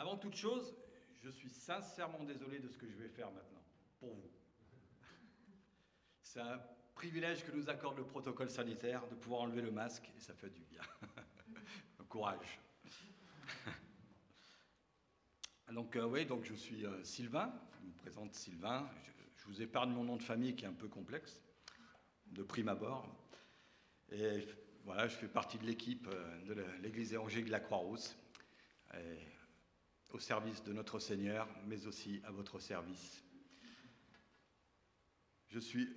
Avant toute chose, je suis sincèrement désolé de ce que je vais faire maintenant, pour vous. C'est un privilège que nous accorde le protocole sanitaire de pouvoir enlever le masque et ça fait du bien. Courage. Donc euh, oui, donc je suis euh, Sylvain, je me présente Sylvain, je, vous épargne mon nom de famille qui est un peu complexe, de prime abord. Et voilà, je fais partie de l'équipe euh, de l'église évangélique de la Croix-Rousse, au service de notre Seigneur, mais aussi à votre service. Je suis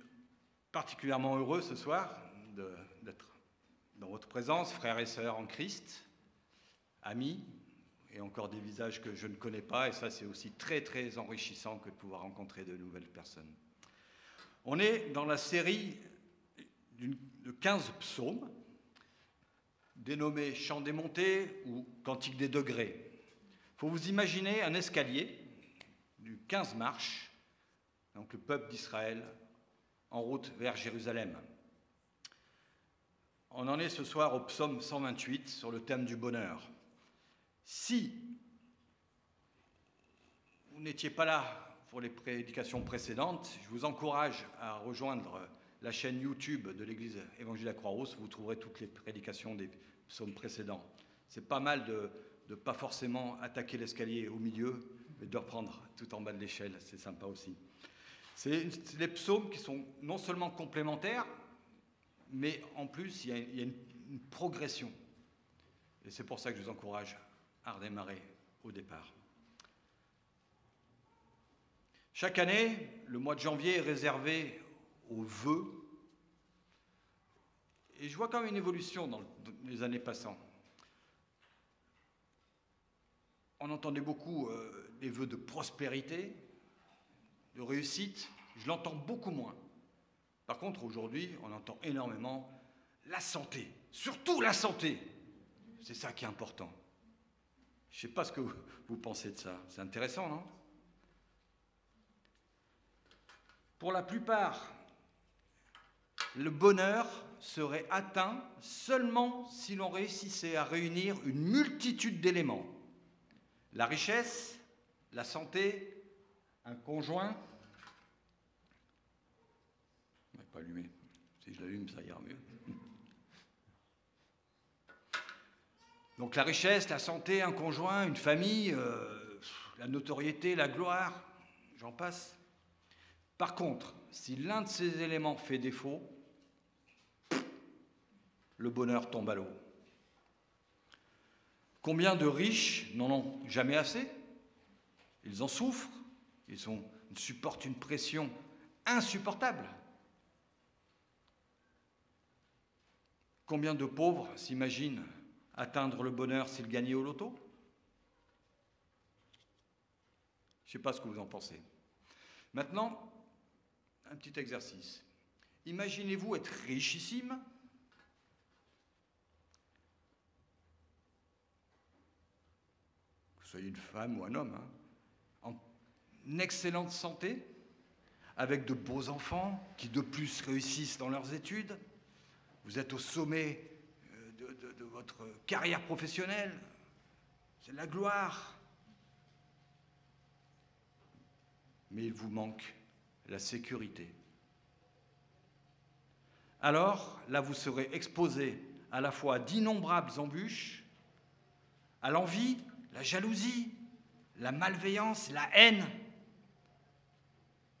particulièrement heureux ce soir d'être dans votre présence, frères et sœurs en Christ, amis, et encore des visages que je ne connais pas, et ça c'est aussi très très enrichissant que de pouvoir rencontrer de nouvelles personnes. On est dans la série de 15 psaumes, dénommés Chants des montées ou Cantique des degrés. Faut vous imaginer un escalier du 15 marches, donc le peuple d'Israël en route vers Jérusalem. On en est ce soir au psaume 128 sur le thème du bonheur. Si vous n'étiez pas là pour les prédications précédentes, je vous encourage à rejoindre la chaîne YouTube de l'Église évangile à Croix-Rousse. Vous trouverez toutes les prédications des psaumes précédents. C'est pas mal de ne pas forcément attaquer l'escalier au milieu, mais de reprendre tout en bas de l'échelle. C'est sympa aussi. C'est des psaumes qui sont non seulement complémentaires, mais en plus, il y a, une, une progression. Et c'est pour ça que je vous encourage à redémarrer au départ. Chaque année, le mois de janvier est réservé aux vœux. Et je vois quand même une évolution dans les années passant. On entendait beaucoup euh, des vœux de prospérité, de réussite. Je l'entends beaucoup moins. Par contre, aujourd'hui, on entend énormément la santé, surtout la santé. C'est ça qui est important. Je ne sais pas ce que vous pensez de ça. C'est intéressant, non? Pour la plupart, le bonheur serait atteint seulement si l'on réussissait à réunir une multitude d'éléments. La richesse, la santé, un conjoint. Ne pas allumer. Si je l'allume, ça ira mieux. Donc la richesse, la santé, un conjoint, une famille, euh, la notoriété, la gloire, j'en passe. Par contre, si l'un de ces éléments fait défaut, le bonheur tombe à l'eau. Combien de riches n'en ont jamais assez? Ils en souffrent, ils, supportent une pression insupportable. Combien de pauvres s'imaginent atteindre le bonheur s'il gagnait au loto? Je ne sais pas ce que vous en pensez. Maintenant, un petit exercice. Imaginez-vous être richissime, que vous soyez une femme ou un homme, hein, en excellente santé, avec de beaux enfants qui de plus réussissent dans leurs études. Vous êtes au sommet de, de, de votre carrière professionnelle, c'est la gloire. Mais il vous manque la sécurité. Alors, là, vous serez exposé à la fois d'innombrables embûches, à l'envie, la jalousie, la malveillance, la haine,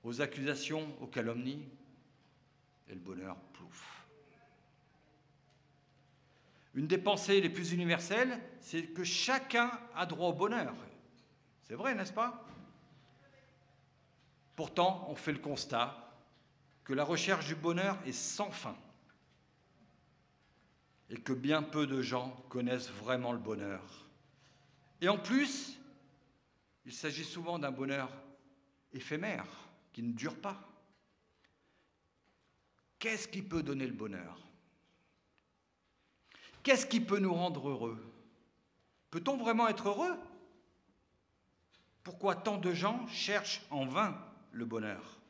aux accusations, aux calomnies, et le bonheur plouf. Une des pensées les plus universelles, c'est que chacun a droit au bonheur. C'est vrai, n'est-ce pas? Pourtant, on fait le constat que la recherche du bonheur est sans fin et que bien peu de gens connaissent vraiment le bonheur. Et en plus, il s'agit souvent d'un bonheur éphémère, qui ne dure pas. Qu'est-ce qui peut donner le bonheur? Qu'est-ce qui peut nous rendre heureux? Peut-on vraiment être heureux? Pourquoi tant de gens cherchent en vain le bonheur?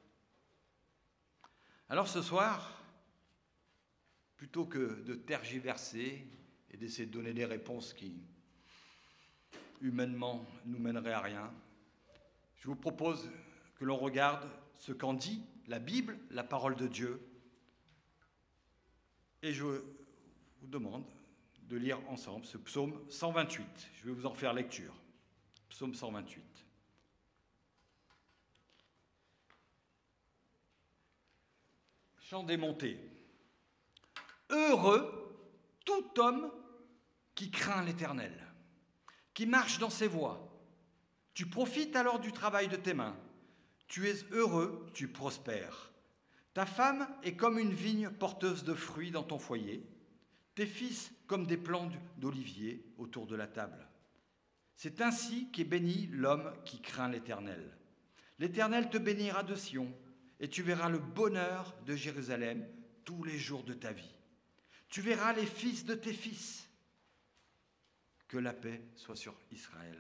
Alors ce soir, plutôt que de tergiverser et d'essayer de donner des réponses qui humainement, nous mènerait à rien. Je vous propose que l'on regarde ce qu'en dit la Bible, la parole de Dieu. Et je vous demande de lire ensemble ce psaume 128. Je vais vous en faire lecture. Psaume 128. Chant démonté. Heureux tout homme qui craint l'Éternel, qui marche dans ses voies. Tu profites alors du travail de tes mains. Tu es heureux, tu prospères. Ta femme est comme une vigne porteuse de fruits dans ton foyer, tes fils comme des plants d'olivier autour de la table. C'est ainsi qu'est béni l'homme qui craint l'Éternel. L'Éternel te bénira de Sion, et tu verras le bonheur de Jérusalem tous les jours de ta vie. Tu verras les fils de tes fils. Que la paix soit sur Israël.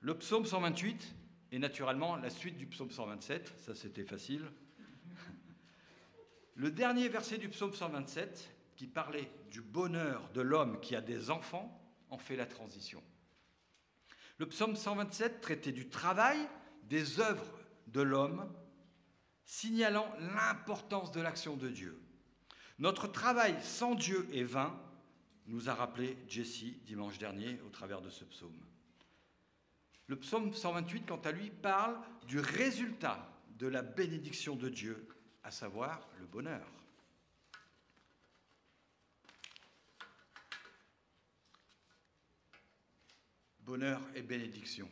Le psaume 128 est naturellement la suite du psaume 127, ça c'était facile. Le dernier verset du psaume 127, qui parlait du bonheur de l'homme qui a des enfants, en fait la transition. Le psaume 127 traitait du travail, des œuvres de l'homme, signalant l'importance de l'action de Dieu. Notre travail sans Dieu est vain, nous a rappelé Jesse dimanche dernier au travers de ce psaume. Le psaume 128, quant à lui, parle du résultat de la bénédiction de Dieu, à savoir le bonheur. Bonheur et bénédiction.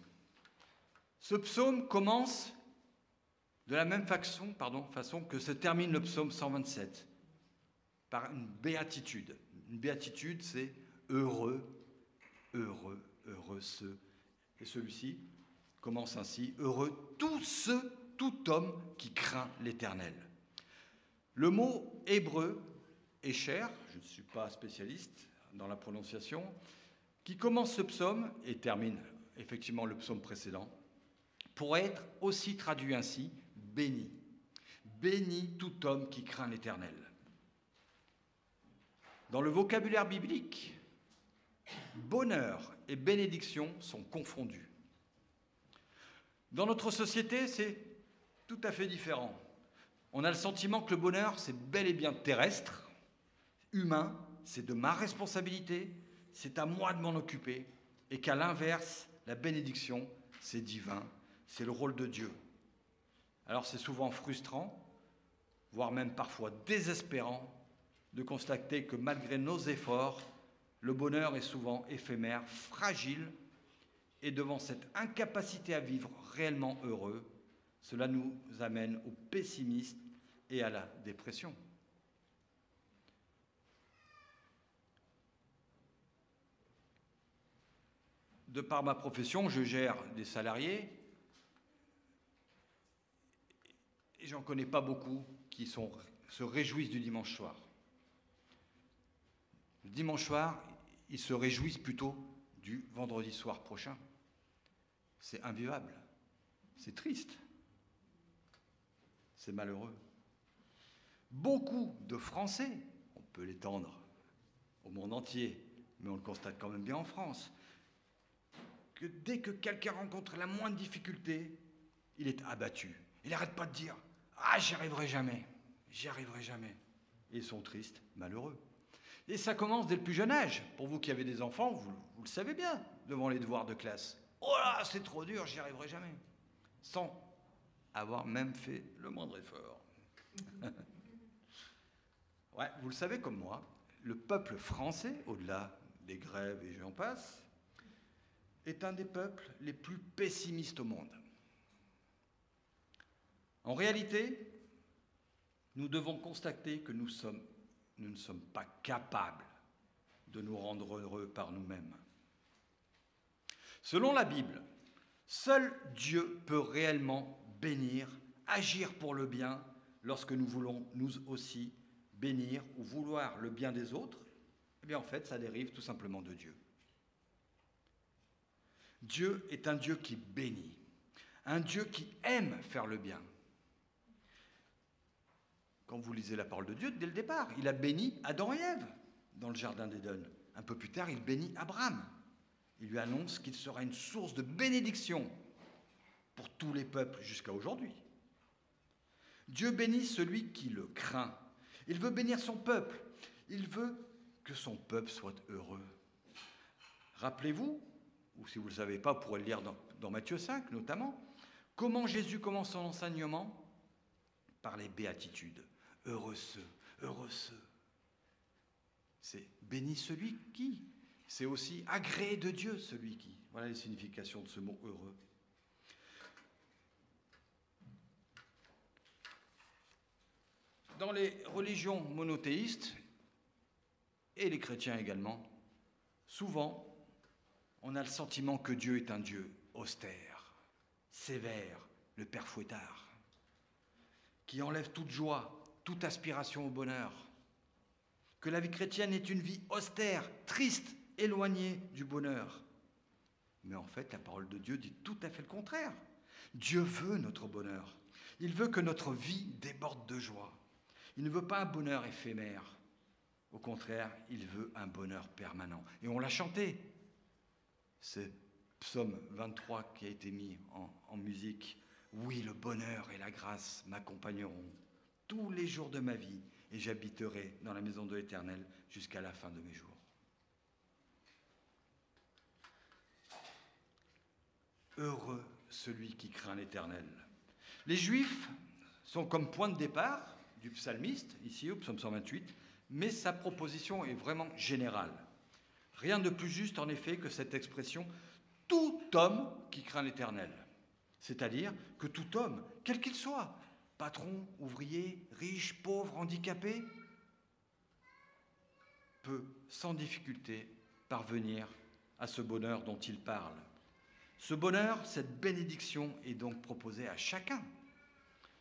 Ce psaume commence de la même façon, pardon, façon que se termine le psaume 127, par une béatitude. Une béatitude, c'est heureux, heureux, heureux ceux. Et celui-ci commence ainsi, heureux tous ceux, tout homme qui craint l'Éternel. Le mot hébreu est cher, je ne suis pas spécialiste dans la prononciation, qui commence ce psaume et termine effectivement le psaume précédent, pourrait être aussi traduit ainsi, béni. Béni tout homme qui craint l'Éternel. Dans le vocabulaire biblique, bonheur et bénédiction sont confondus. Dans notre société, c'est tout à fait différent. On a le sentiment que le bonheur, c'est bel et bien terrestre, humain, c'est de ma responsabilité, c'est à moi de m'en occuper, et qu'à l'inverse, la bénédiction, c'est divin, c'est le rôle de Dieu. Alors c'est souvent frustrant, voire même parfois désespérant, de constater que malgré nos efforts, le bonheur est souvent éphémère, fragile, et devant cette incapacité à vivre réellement heureux, cela nous amène au pessimisme et à la dépression. De par ma profession, je gère des salariés et j'en connais pas beaucoup qui se réjouissent du dimanche soir. Le dimanche soir, ils se réjouissent plutôt du vendredi soir prochain. C'est invivable, c'est triste, c'est malheureux. Beaucoup de Français, on peut l'étendre au monde entier, mais on le constate quand même bien en France, que dès que quelqu'un rencontre la moindre difficulté, il est abattu. Il n'arrête pas de dire Ah, j'y arriverai jamais, j'y arriverai jamais. ils sont tristes, malheureux. Et ça commence dès le plus jeune âge. Pour vous qui avez des enfants, vous, le savez bien, devant les devoirs de classe. Oh là, c'est trop dur, j'y arriverai jamais. Sans avoir même fait le moindre effort. vous le savez comme moi, le peuple français, au-delà des grèves et j'en passe, est un des peuples les plus pessimistes au monde. En réalité, nous devons constater que nous, sommes, nous ne sommes pas capables de nous rendre heureux par nous-mêmes. Selon la Bible, seul Dieu peut réellement bénir, agir pour le bien lorsque nous voulons nous aussi bénir ou vouloir le bien des autres. Eh bien en fait, ça dérive tout simplement de Dieu. Dieu est un Dieu qui bénit, un Dieu qui aime faire le bien. Quand vous lisez la parole de Dieu, dès le départ, il a béni Adam et Ève dans le jardin d'Éden. Un peu plus tard, il bénit Abraham. Il lui annonce qu'il sera une source de bénédiction pour tous les peuples jusqu'à aujourd'hui. Dieu bénit celui qui le craint. Il veut bénir son peuple. Il veut que son peuple soit heureux. Rappelez-vous, ou si vous ne le savez pas, vous pourrez le lire dans, dans Matthieu 5 notamment, comment Jésus commence son enseignement Par les béatitudes. Heureux ceux, heureux ceux. C'est béni celui qui. C'est aussi agréé de Dieu celui qui. Voilà les significations de ce mot heureux. Dans les religions monothéistes, et les chrétiens également, souvent, on a le sentiment que Dieu est un Dieu austère, sévère, le Père Fouettard, qui enlève toute joie, toute aspiration au bonheur, que la vie chrétienne est une vie austère, triste, éloignée du bonheur. Mais en fait, la parole de Dieu dit tout à fait le contraire. Dieu veut notre bonheur. Il veut que notre vie déborde de joie. Il ne veut pas un bonheur éphémère. Au contraire, il veut un bonheur permanent. Et on l'a chanté. C'est psaume 23 qui a été mis en, en musique. Oui, le bonheur et la grâce m'accompagneront tous les jours de ma vie et j'habiterai dans la maison de l'Éternel jusqu'à la fin de mes jours. Heureux celui qui craint l'Éternel. Les Juifs sont comme point de départ du psalmiste, ici au psaume 128, mais sa proposition est vraiment générale. Rien de plus juste en effet que cette expression tout homme qui craint l'Éternel. C'est-à-dire que tout homme, quel qu'il soit, patron, ouvrier, riche, pauvre, handicapé, peut sans difficulté parvenir à ce bonheur dont il parle. Ce bonheur, cette bénédiction est donc proposée à chacun.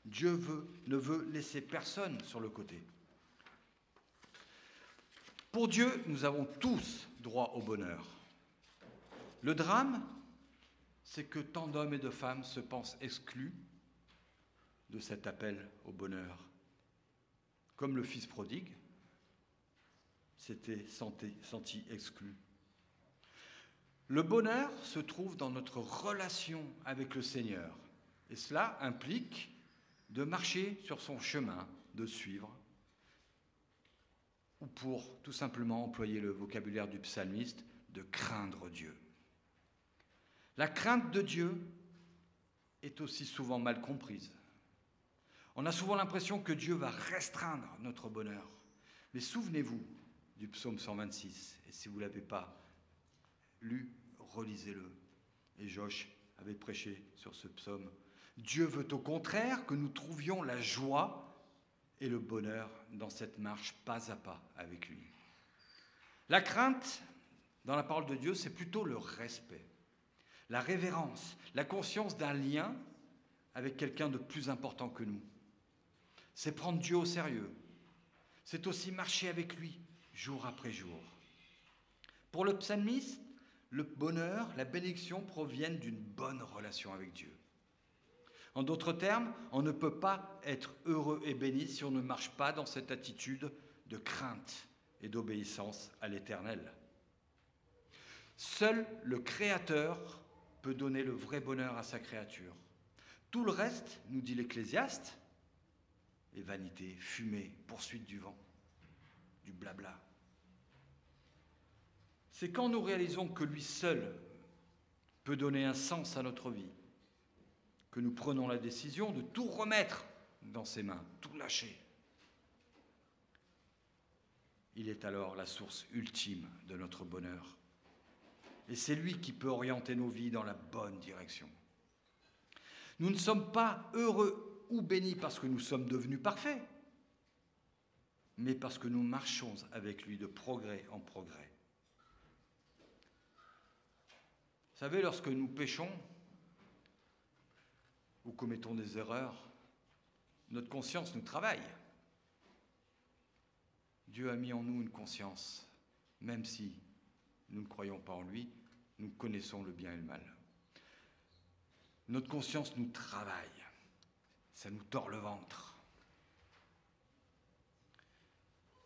Dieu ne veut laisser personne sur le côté. Pour Dieu, nous avons tous droit au bonheur. Le drame, c'est que tant d'hommes et de femmes se pensent exclus de cet appel au bonheur. Comme le fils prodigue s'était senti, senti exclu. Le bonheur se trouve dans notre relation avec le Seigneur. Et cela implique de marcher sur son chemin, de suivre, ou pour tout simplement employer le vocabulaire du psalmiste, de craindre Dieu. La crainte de Dieu est aussi souvent mal comprise. On a souvent l'impression que Dieu va restreindre notre bonheur. Mais souvenez-vous du psaume 126, et si vous ne l'avez pas lu, relisez-le. Et Josh avait prêché sur ce psaume. Dieu veut au contraire que nous trouvions la joie et le bonheur dans cette marche pas à pas avec lui. La crainte, dans la parole de Dieu, c'est plutôt le respect, la révérence, la conscience d'un lien avec quelqu'un de plus important que nous c'est prendre Dieu au sérieux. C'est aussi marcher avec lui jour après jour. Pour le psalmiste, le bonheur, la bénédiction proviennent d'une bonne relation avec Dieu. En d'autres termes, on ne peut pas être heureux et béni si on ne marche pas dans cette attitude de crainte et d'obéissance à l'Éternel. Seul le Créateur peut donner le vrai bonheur à sa créature. Tout le reste, nous dit l'Ecclésiaste, et vanité, fumée, poursuite du vent, du blabla. C'est quand nous réalisons que lui seul peut donner un sens à notre vie, que nous prenons la décision de tout remettre dans ses mains, tout lâcher. Il est alors la source ultime de notre bonheur. Et c'est lui qui peut orienter nos vies dans la bonne direction. Nous ne sommes pas heureux ou bénis parce que nous sommes devenus parfaits, mais parce que nous marchons avec lui de progrès en progrès. Vous savez, lorsque nous péchons ou commettons des erreurs, notre conscience nous travaille. Dieu a mis en nous une conscience, même si nous ne croyons pas en lui, nous connaissons le bien et le mal. Notre conscience nous travaille ça nous tord le ventre.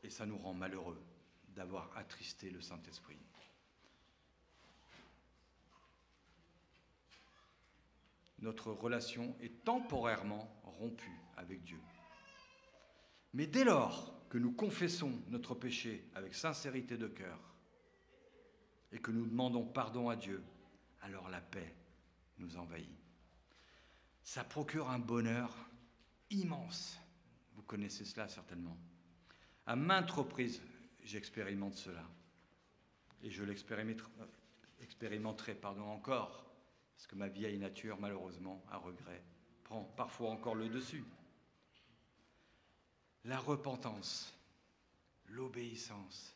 Et ça nous rend malheureux d'avoir attristé le Saint-Esprit. Notre relation est temporairement rompue avec Dieu. Mais dès lors que nous confessons notre péché avec sincérité de cœur et que nous demandons pardon à Dieu, alors la paix nous envahit. Ça procure un bonheur immense. Vous connaissez cela certainement. À maintes reprises, j'expérimente cela. Et je l'expérimenterai pardon, encore, parce que ma vieille nature, malheureusement, à regret, prend parfois encore le dessus. La repentance, l'obéissance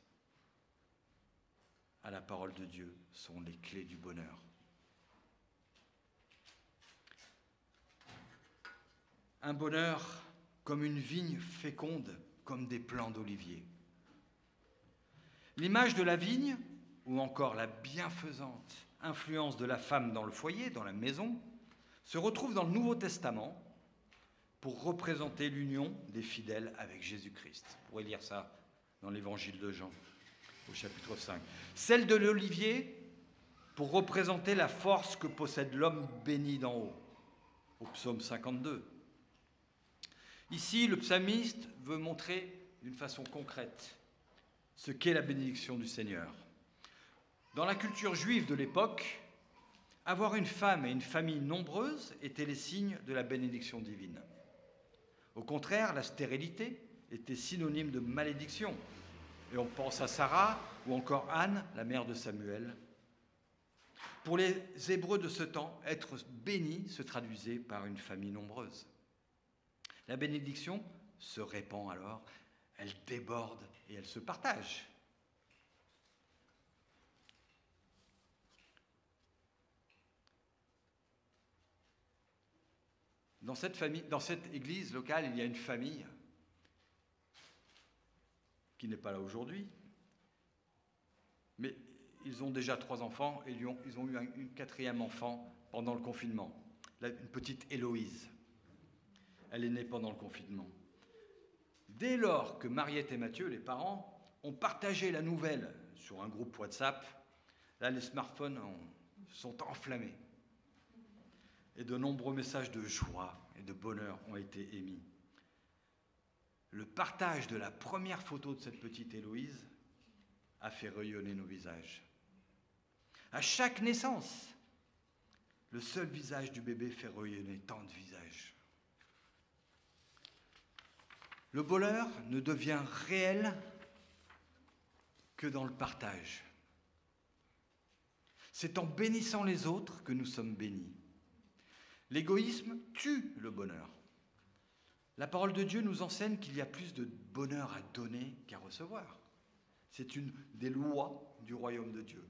à la parole de Dieu sont les clés du bonheur. Un bonheur comme une vigne féconde, comme des plants d'olivier. L'image de la vigne, ou encore la bienfaisante influence de la femme dans le foyer, dans la maison, se retrouve dans le Nouveau Testament pour représenter l'union des fidèles avec Jésus-Christ. Vous pourrez lire ça dans l'évangile de Jean, au chapitre 5. Celle de l'olivier pour représenter la force que possède l'homme béni d'en haut, au psaume 52. Ici, le psalmiste veut montrer d'une façon concrète ce qu'est la bénédiction du Seigneur. Dans la culture juive de l'époque, avoir une femme et une famille nombreuse étaient les signes de la bénédiction divine. Au contraire, la stérilité était synonyme de malédiction. Et on pense à Sarah ou encore Anne, la mère de Samuel. Pour les Hébreux de ce temps, être béni se traduisait par une famille nombreuse. La bénédiction se répand alors, elle déborde et elle se partage. Dans cette, église locale, il y a une famille qui n'est pas là aujourd'hui, mais ils ont déjà trois enfants et ils ont, eu un, quatrième enfant pendant le confinement, une petite Héloïse. Elle est née pendant le confinement. Dès lors que Mariette et Mathieu, les parents, ont partagé la nouvelle sur un groupe WhatsApp, là les smartphones sont enflammés. Et de nombreux messages de joie et de bonheur ont été émis. Le partage de la première photo de cette petite Héloïse a fait rayonner nos visages. À chaque naissance, le seul visage du bébé fait rayonner tant de visages. Le bonheur ne devient réel que dans le partage. C'est en bénissant les autres que nous sommes bénis. L'égoïsme tue le bonheur. La parole de Dieu nous enseigne qu'il y a plus de bonheur à donner qu'à recevoir. C'est une des lois du royaume de Dieu.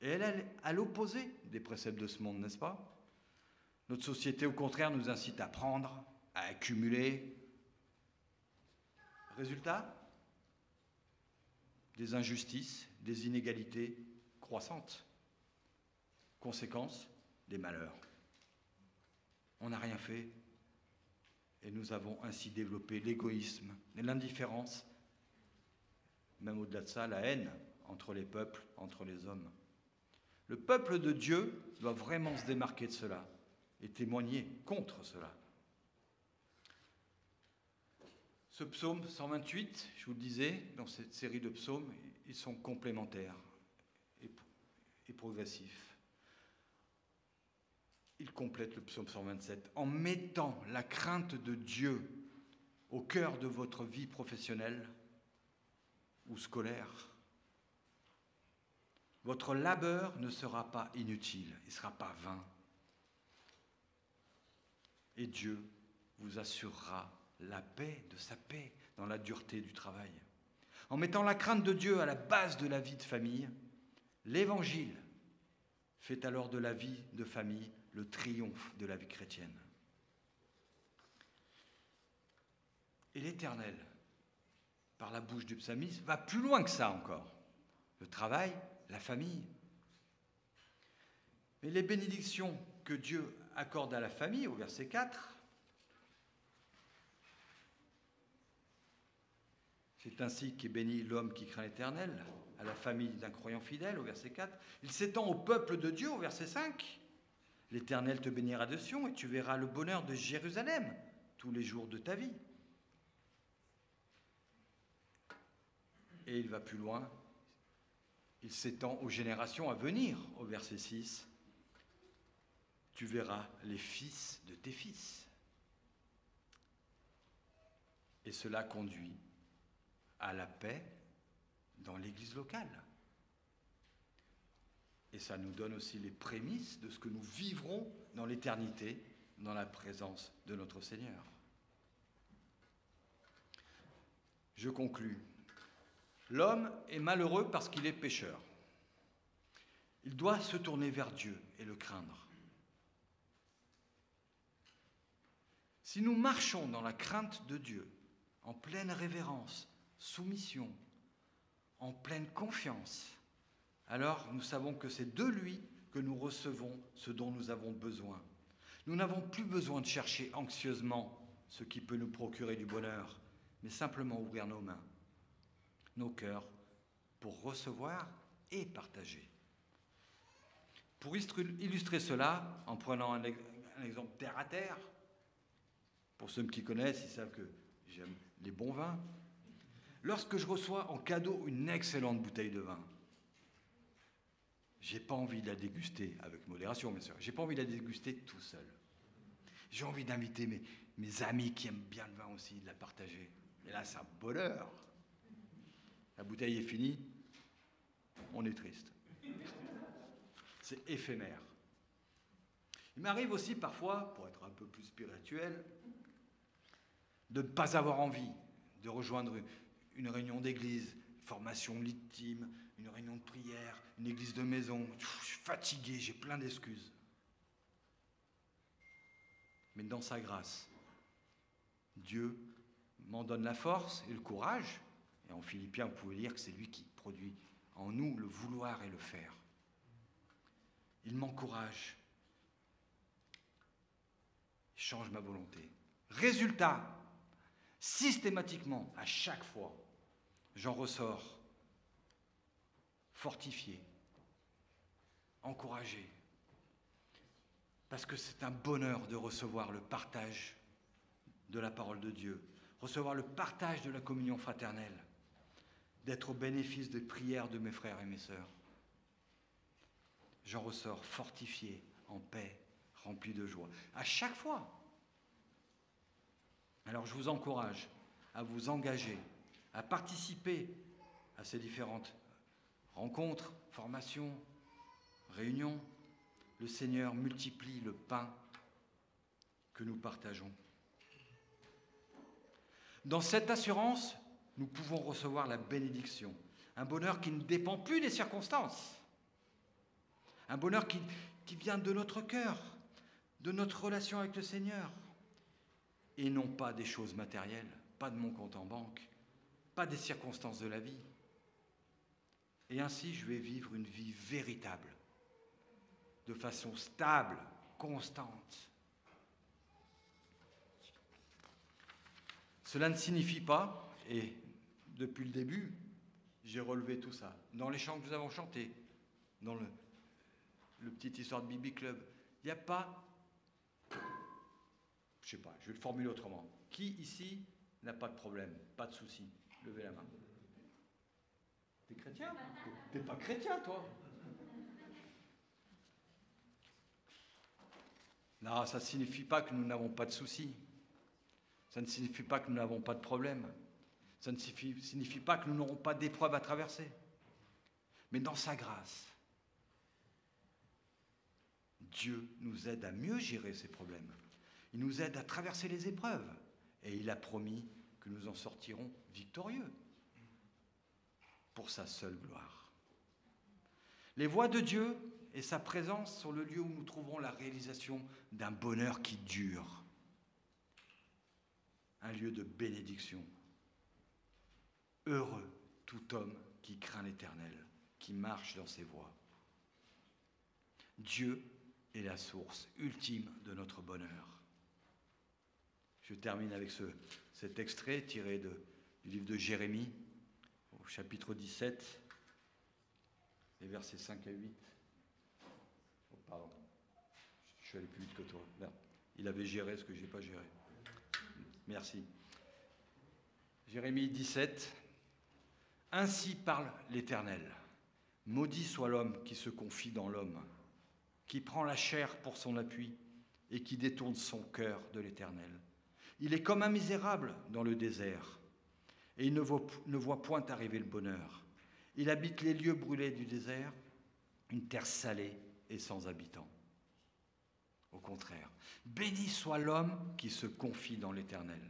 Et elle est à l'opposé des préceptes de ce monde, n'est-ce pas? Notre société, au contraire, nous incite à prendre, à accumuler, Résultat Des injustices, des inégalités croissantes. Conséquence Des malheurs. On n'a rien fait et nous avons ainsi développé l'égoïsme, l'indifférence, même au-delà de ça, la haine entre les peuples, entre les hommes. Le peuple de Dieu doit vraiment se démarquer de cela et témoigner contre cela. Ce psaume 128, je vous le disais, dans cette série de psaumes, ils sont complémentaires et, progressifs. Ils complètent le psaume 127 en mettant la crainte de Dieu au cœur de votre vie professionnelle ou scolaire. Votre labeur ne sera pas inutile, il ne sera pas vain. Et Dieu vous assurera la paix de sa paix dans la dureté du travail. En mettant la crainte de Dieu à la base de la vie de famille, l'Évangile fait alors de la vie de famille le triomphe de la vie chrétienne. Et l'Éternel, par la bouche du psalmiste, va plus loin que ça encore. Le travail, la famille. Mais les bénédictions que Dieu accorde à la famille, au verset 4, C'est ainsi qu'est béni l'homme qui craint l'Éternel, à la famille d'un croyant fidèle, au verset 4. Il s'étend au peuple de Dieu, au verset 5. L'Éternel te bénira de Sion et tu verras le bonheur de Jérusalem tous les jours de ta vie. Et il va plus loin. Il s'étend aux générations à venir, au verset 6. Tu verras les fils de tes fils. Et cela conduit à la paix dans l'Église locale. Et ça nous donne aussi les prémices de ce que nous vivrons dans l'éternité, dans la présence de notre Seigneur. Je conclus. L'homme est malheureux parce qu'il est pécheur. Il doit se tourner vers Dieu et le craindre. Si nous marchons dans la crainte de Dieu, en pleine révérence, soumission, en pleine confiance, alors nous savons que c'est de lui que nous recevons ce dont nous avons besoin. Nous n'avons plus besoin de chercher anxieusement ce qui peut nous procurer du bonheur, mais simplement ouvrir nos mains, nos cœurs, pour recevoir et partager. Pour illustrer cela, en prenant un, exemple terre à terre, pour ceux qui connaissent, ils savent que j'aime les bons vins. Lorsque je reçois en cadeau une excellente bouteille de vin, j'ai pas envie de la déguster avec modération, bien sûr. J'ai pas envie de la déguster tout seul. J'ai envie d'inviter mes, amis qui aiment bien le vin aussi, de la partager. Et là, c'est un bonheur. La bouteille est finie, on est triste. C'est éphémère. Il m'arrive aussi parfois, pour être un peu plus spirituel, de ne pas avoir envie de rejoindre une réunion d'église, formation litime, une réunion de prière, une église de maison. Je suis fatigué, j'ai plein d'excuses. Mais dans sa grâce, Dieu m'en donne la force et le courage. Et en Philippiens, vous pouvez lire que c'est lui qui produit en nous le vouloir et le faire. Il m'encourage. Il change ma volonté. Résultat, systématiquement, à chaque fois, j'en ressors fortifié, encouragé, parce que c'est un bonheur de recevoir le partage de la parole de Dieu, recevoir le partage de la communion fraternelle, d'être au bénéfice des prières de mes frères et mes sœurs. J'en ressors fortifié, en paix, rempli de joie. À chaque fois. Alors je vous encourage à vous engager, à participer à ces différentes rencontres, formations, réunions. Le Seigneur multiplie le pain que nous partageons. Dans cette assurance, nous pouvons recevoir la bénédiction, un bonheur qui ne dépend plus des circonstances, un bonheur qui, vient de notre cœur, de notre relation avec le Seigneur, et non pas des choses matérielles, pas de mon compte en banque, pas des circonstances de la vie. Et ainsi, je vais vivre une vie véritable, de façon stable, constante. Cela ne signifie pas, et depuis le début, j'ai relevé tout ça, dans les chants que nous avons chantés, dans le, le petit histoire de Bibi Club, il n'y a pas, je sais pas, je vais le formuler autrement. Qui ici n'a pas de problème, pas de souci? Levez la main. T'es chrétien? T'es pas chrétien, toi? Non, ça ne signifie pas que nous n'avons pas de soucis. Ça ne signifie pas que nous n'avons pas de problèmes. Ça ne signifie, signifie pas que nous n'aurons pas d'épreuves à traverser. Mais dans sa grâce, Dieu nous aide à mieux gérer ces problèmes. Il nous aide à traverser les épreuves. Et il a promis nous en sortirons victorieux pour sa seule gloire. Les voies de Dieu et sa présence sont le lieu où nous trouverons la réalisation d'un bonheur qui dure, un lieu de bénédiction. Heureux tout homme qui craint l'Éternel, qui marche dans ses voies. Dieu est la source ultime de notre bonheur. Je termine avec ce, cet extrait tiré de, du livre de Jérémie, au chapitre 17, les versets 5 à 8. Oh, pardon, Je suis allé plus vite que toi. Il avait géré ce que je n'ai pas géré. Merci. Jérémie 17. Ainsi parle l'Éternel. Maudit soit l'homme qui se confie dans l'homme, qui prend la chair pour son appui et qui détourne son cœur de l'Éternel. Il est comme un misérable dans le désert, et il ne voit, point arriver le bonheur. Il habite les lieux brûlés du désert, une terre salée et sans habitants. Au contraire, béni soit l'homme qui se confie dans l'Éternel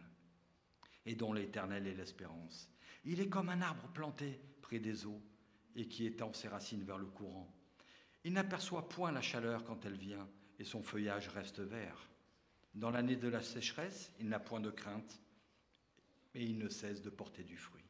et dont l'Éternel est l'espérance. Il est comme un arbre planté près des eaux et qui étend ses racines vers le courant. Il n'aperçoit point la chaleur quand elle vient et son feuillage reste vert. Dans l'année de la sécheresse, il n'a point de crainte et il ne cesse de porter du fruit.